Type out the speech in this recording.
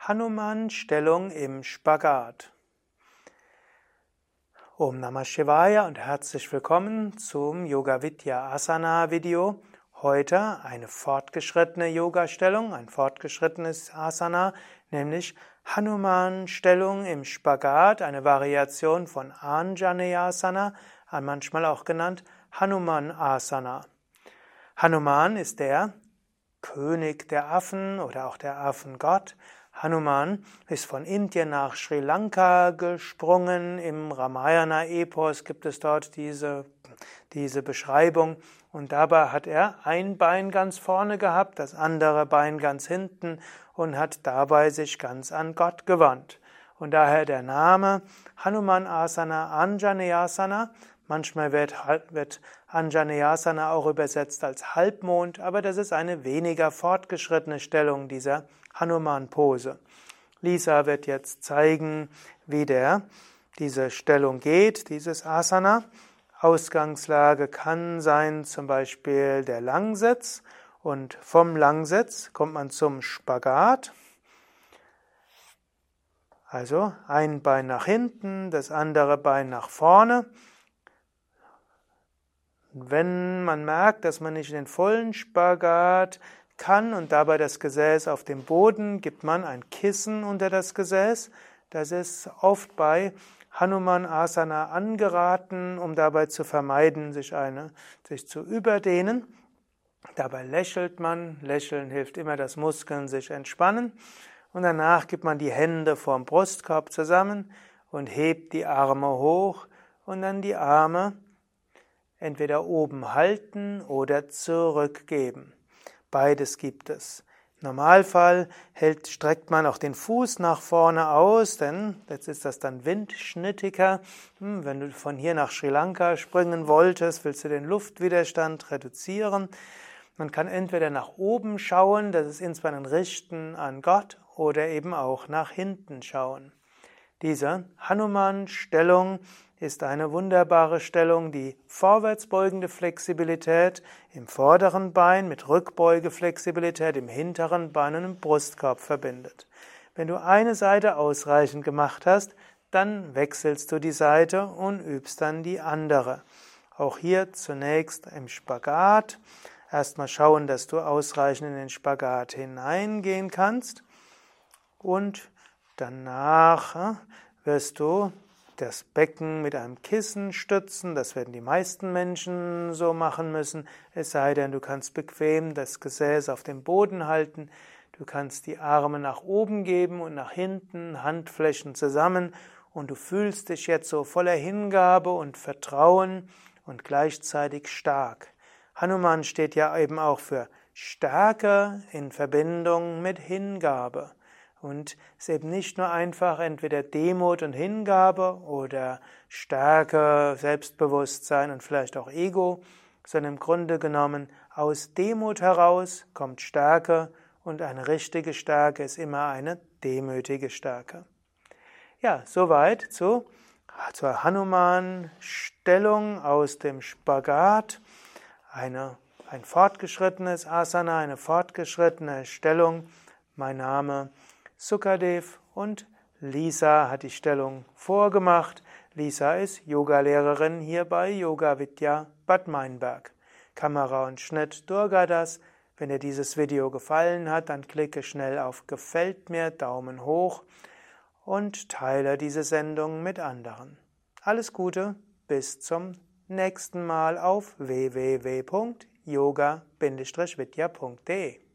Hanuman-Stellung im Spagat. Om Namah Shivaya und herzlich willkommen zum Yoga Vidya Asana Video. Heute eine fortgeschrittene Yoga-Stellung, ein fortgeschrittenes Asana, nämlich Hanuman-Stellung im Spagat, eine Variation von Anjaneyasana, manchmal auch genannt Hanuman Asana. Hanuman ist der König der Affen oder auch der Affengott. Hanuman ist von Indien nach Sri Lanka gesprungen. Im Ramayana-Epos gibt es dort diese, diese Beschreibung. Und dabei hat er ein Bein ganz vorne gehabt, das andere Bein ganz hinten und hat dabei sich ganz an Gott gewandt. Und daher der Name Hanuman Asana Anjaneyasana. Manchmal wird, wird Anjaneyasana auch übersetzt als Halbmond, aber das ist eine weniger fortgeschrittene Stellung dieser Hanuman-Pose. Lisa wird jetzt zeigen, wie der diese Stellung geht, dieses Asana. Ausgangslage kann sein zum Beispiel der Langsitz und vom Langsitz kommt man zum Spagat. Also ein Bein nach hinten, das andere Bein nach vorne wenn man merkt, dass man nicht in den vollen Spagat kann und dabei das Gesäß auf dem Boden, gibt man ein Kissen unter das Gesäß. Das ist oft bei Hanuman Asana angeraten, um dabei zu vermeiden, sich, eine, sich zu überdehnen. Dabei lächelt man. Lächeln hilft immer, dass Muskeln sich entspannen. Und danach gibt man die Hände vorm Brustkorb zusammen und hebt die Arme hoch und dann die Arme entweder oben halten oder zurückgeben. Beides gibt es. Im Normalfall hält, streckt man auch den Fuß nach vorne aus, denn jetzt ist das dann windschnittiger. Hm, wenn du von hier nach Sri Lanka springen wolltest, willst du den Luftwiderstand reduzieren. Man kann entweder nach oben schauen, das ist insbesondere Richten an Gott, oder eben auch nach hinten schauen. Diese Hanuman-Stellung ist eine wunderbare Stellung, die vorwärtsbeugende Flexibilität im vorderen Bein mit Rückbeugeflexibilität im hinteren Bein und im Brustkorb verbindet. Wenn du eine Seite ausreichend gemacht hast, dann wechselst du die Seite und übst dann die andere. Auch hier zunächst im Spagat. Erstmal schauen, dass du ausreichend in den Spagat hineingehen kannst und Danach wirst du das Becken mit einem Kissen stützen. Das werden die meisten Menschen so machen müssen. Es sei denn, du kannst bequem das Gesäß auf dem Boden halten. Du kannst die Arme nach oben geben und nach hinten, Handflächen zusammen. Und du fühlst dich jetzt so voller Hingabe und Vertrauen und gleichzeitig stark. Hanuman steht ja eben auch für Stärke in Verbindung mit Hingabe. Und es ist eben nicht nur einfach entweder Demut und Hingabe oder Stärke, Selbstbewusstsein und vielleicht auch Ego, sondern im Grunde genommen aus Demut heraus kommt Stärke und eine richtige Stärke ist immer eine demütige Stärke. Ja, soweit zu, zur Hanuman-Stellung aus dem Spagat. Eine, ein fortgeschrittenes Asana, eine fortgeschrittene Stellung. Mein Name ist Sukadev und Lisa hat die Stellung vorgemacht. Lisa ist Yogalehrerin hier bei Yoga Vidya Bad Meinberg. Kamera und Schnitt Durgadas. Wenn dir dieses Video gefallen hat, dann klicke schnell auf Gefällt mir, Daumen hoch und teile diese Sendung mit anderen. Alles Gute, bis zum nächsten Mal auf www.yoga-vidya.de